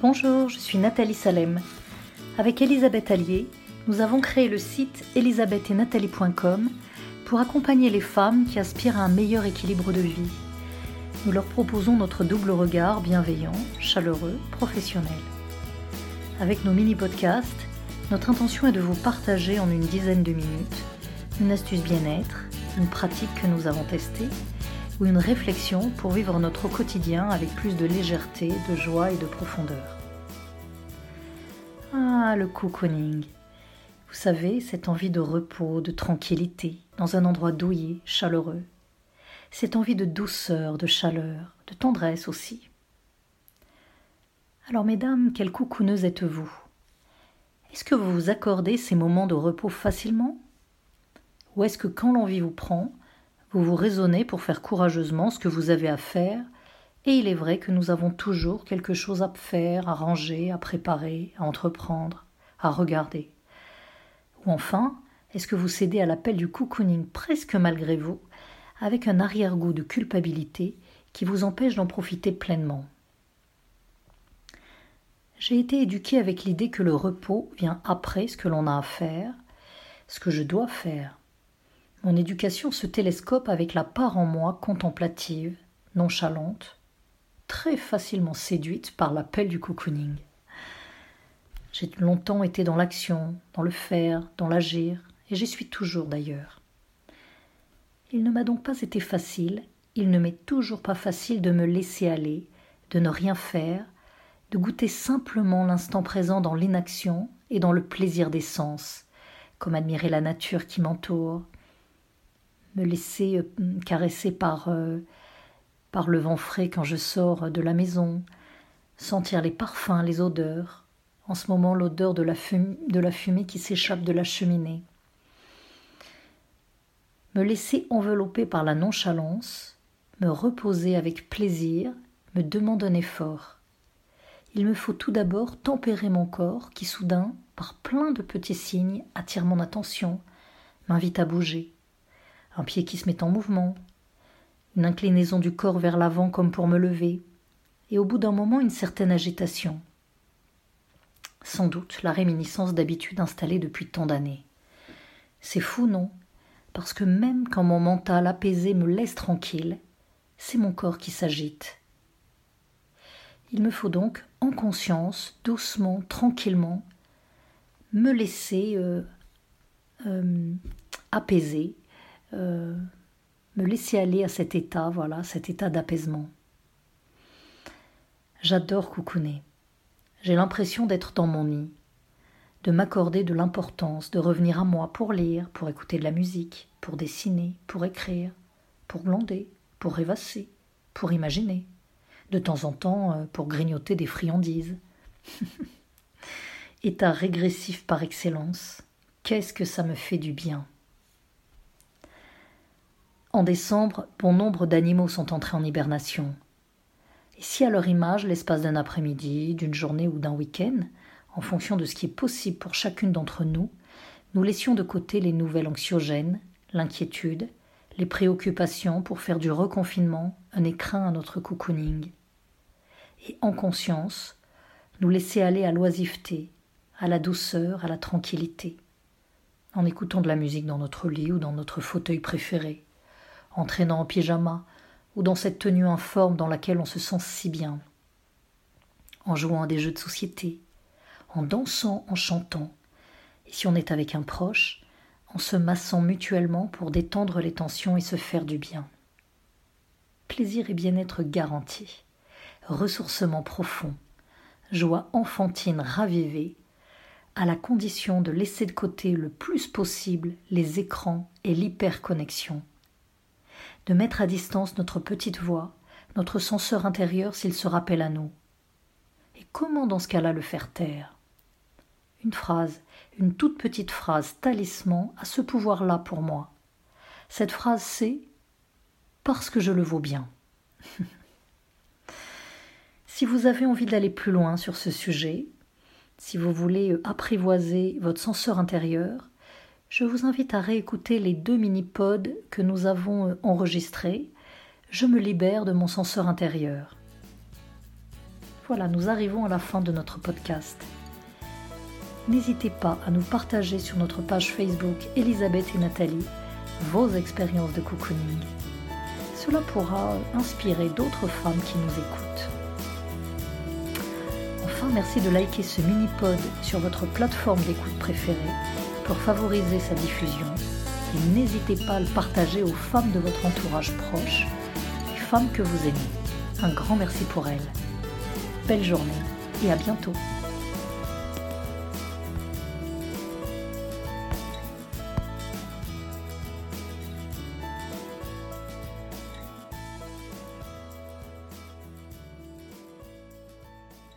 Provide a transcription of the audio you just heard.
Bonjour, je suis Nathalie Salem. Avec Elisabeth Allier, nous avons créé le site elisabethetnathalie.com pour accompagner les femmes qui aspirent à un meilleur équilibre de vie. Nous leur proposons notre double regard bienveillant, chaleureux, professionnel. Avec nos mini-podcasts, notre intention est de vous partager en une dizaine de minutes une astuce bien-être, une pratique que nous avons testée ou une réflexion pour vivre notre quotidien avec plus de légèreté, de joie et de profondeur. Ah, le cocooning. Vous savez, cette envie de repos, de tranquillité, dans un endroit douillet, chaleureux. Cette envie de douceur, de chaleur, de tendresse aussi. Alors, mesdames, quelle cocooneuse êtes-vous? Est-ce que vous vous accordez ces moments de repos facilement? Ou est-ce que quand l'envie vous prend, vous vous raisonnez pour faire courageusement ce que vous avez à faire, et il est vrai que nous avons toujours quelque chose à faire, à ranger, à préparer, à entreprendre, à regarder. Ou enfin, est-ce que vous cédez à l'appel du cocooning presque malgré vous, avec un arrière-goût de culpabilité qui vous empêche d'en profiter pleinement? J'ai été éduquée avec l'idée que le repos vient après ce que l'on a à faire, ce que je dois faire. Mon éducation se télescope avec la part en moi contemplative, nonchalante, très facilement séduite par l'appel du cocooning. J'ai longtemps été dans l'action, dans le faire, dans l'agir, et j'y suis toujours d'ailleurs. Il ne m'a donc pas été facile, il ne m'est toujours pas facile de me laisser aller, de ne rien faire, de goûter simplement l'instant présent dans l'inaction et dans le plaisir des sens, comme admirer la nature qui m'entoure, me laisser euh, caresser par, euh, par le vent frais quand je sors de la maison, sentir les parfums, les odeurs, en ce moment l'odeur de, la de la fumée qui s'échappe de la cheminée. Me laisser envelopper par la nonchalance, me reposer avec plaisir, me demande un effort. Il me faut tout d'abord tempérer mon corps qui soudain, par plein de petits signes, attire mon attention, m'invite à bouger un pied qui se met en mouvement, une inclinaison du corps vers l'avant comme pour me lever, et au bout d'un moment une certaine agitation. Sans doute la réminiscence d'habitude installée depuis tant d'années. C'est fou, non? Parce que même quand mon mental apaisé me laisse tranquille, c'est mon corps qui s'agite. Il me faut donc, en conscience, doucement, tranquillement, me laisser euh, euh, apaiser euh, me laisser aller à cet état, voilà, cet état d'apaisement. J'adore coucouner. J'ai l'impression d'être dans mon nid, de m'accorder de l'importance, de revenir à moi pour lire, pour écouter de la musique, pour dessiner, pour écrire, pour glander, pour rêvasser, pour imaginer, de temps en temps euh, pour grignoter des friandises. État régressif par excellence, qu'est-ce que ça me fait du bien? En décembre, bon nombre d'animaux sont entrés en hibernation. Et si à leur image, l'espace d'un après-midi, d'une journée ou d'un week-end, en fonction de ce qui est possible pour chacune d'entre nous, nous laissions de côté les nouvelles anxiogènes, l'inquiétude, les préoccupations pour faire du reconfinement un écrin à notre cocooning. Et en conscience, nous laisser aller à l'oisiveté, à la douceur, à la tranquillité, en écoutant de la musique dans notre lit ou dans notre fauteuil préféré, en traînant en pyjama ou dans cette tenue informe dans laquelle on se sent si bien, en jouant à des jeux de société, en dansant, en chantant, et si on est avec un proche, en se massant mutuellement pour détendre les tensions et se faire du bien. Plaisir et bien-être garantis, ressourcement profond, joie enfantine ravivée, à la condition de laisser de côté le plus possible les écrans et l'hyperconnexion de mettre à distance notre petite voix, notre censeur intérieur s'il se rappelle à nous. Et comment dans ce cas-là le faire taire? Une phrase, une toute petite phrase talisman a ce pouvoir-là pour moi. Cette phrase c'est parce que je le vaux bien. si vous avez envie d'aller plus loin sur ce sujet, si vous voulez apprivoiser votre censeur intérieur, je vous invite à réécouter les deux mini-pods que nous avons euh, enregistrés. Je me libère de mon censeur intérieur. Voilà, nous arrivons à la fin de notre podcast. N'hésitez pas à nous partager sur notre page Facebook Elisabeth et Nathalie vos expériences de cocooning. Cela pourra inspirer d'autres femmes qui nous écoutent. Enfin, merci de liker ce mini-pod sur votre plateforme d'écoute préférée pour favoriser sa diffusion. Et n'hésitez pas à le partager aux femmes de votre entourage proche, les femmes que vous aimez. Un grand merci pour elles. Belle journée et à bientôt.